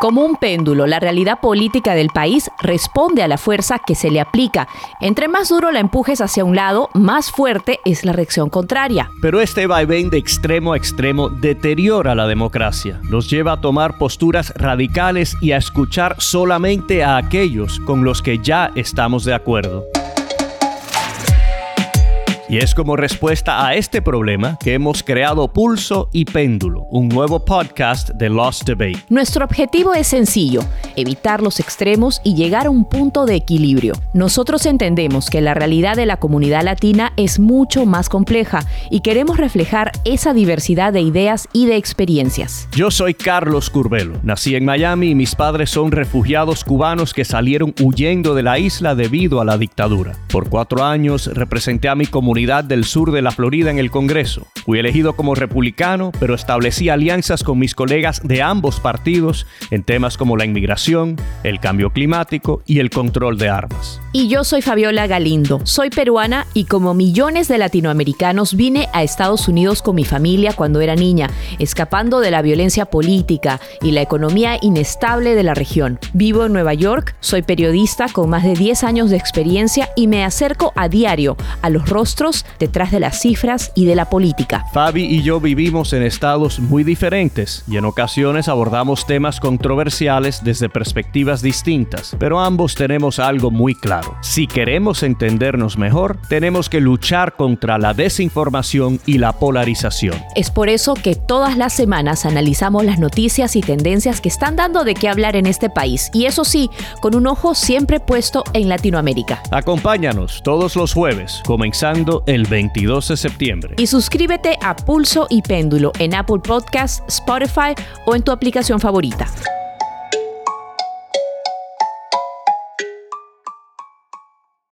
Como un péndulo, la realidad política del país responde a la fuerza que se le aplica. Entre más duro la empujes hacia un lado, más fuerte es la reacción contraria. Pero este vaivén de extremo a extremo deteriora la democracia, nos lleva a tomar posturas radicales y a escuchar solamente a aquellos con los que ya estamos de acuerdo. Y es como respuesta a este problema que hemos creado Pulso y Péndulo, un nuevo podcast de Lost Debate. Nuestro objetivo es sencillo, evitar los extremos y llegar a un punto de equilibrio. Nosotros entendemos que la realidad de la comunidad latina es mucho más compleja y queremos reflejar esa diversidad de ideas y de experiencias. Yo soy Carlos Curbelo, nací en Miami y mis padres son refugiados cubanos que salieron huyendo de la isla debido a la dictadura. Por cuatro años representé a mi comunidad del sur de la Florida en el Congreso. Fui elegido como republicano, pero establecí alianzas con mis colegas de ambos partidos en temas como la inmigración, el cambio climático y el control de armas. Y yo soy Fabiola Galindo, soy peruana y como millones de latinoamericanos vine a Estados Unidos con mi familia cuando era niña, escapando de la violencia política y la economía inestable de la región. Vivo en Nueva York, soy periodista con más de 10 años de experiencia y me acerco a diario a los rostros detrás de las cifras y de la política. Fabi y yo vivimos en estados muy diferentes y en ocasiones abordamos temas controversiales desde perspectivas distintas, pero ambos tenemos algo muy claro. Si queremos entendernos mejor, tenemos que luchar contra la desinformación y la polarización. Es por eso que todas las semanas analizamos las noticias y tendencias que están dando de qué hablar en este país, y eso sí, con un ojo siempre puesto en Latinoamérica. Acompáñanos todos los jueves, comenzando el 22 de septiembre. Y suscríbete a Pulso y Péndulo en Apple Podcasts, Spotify o en tu aplicación favorita.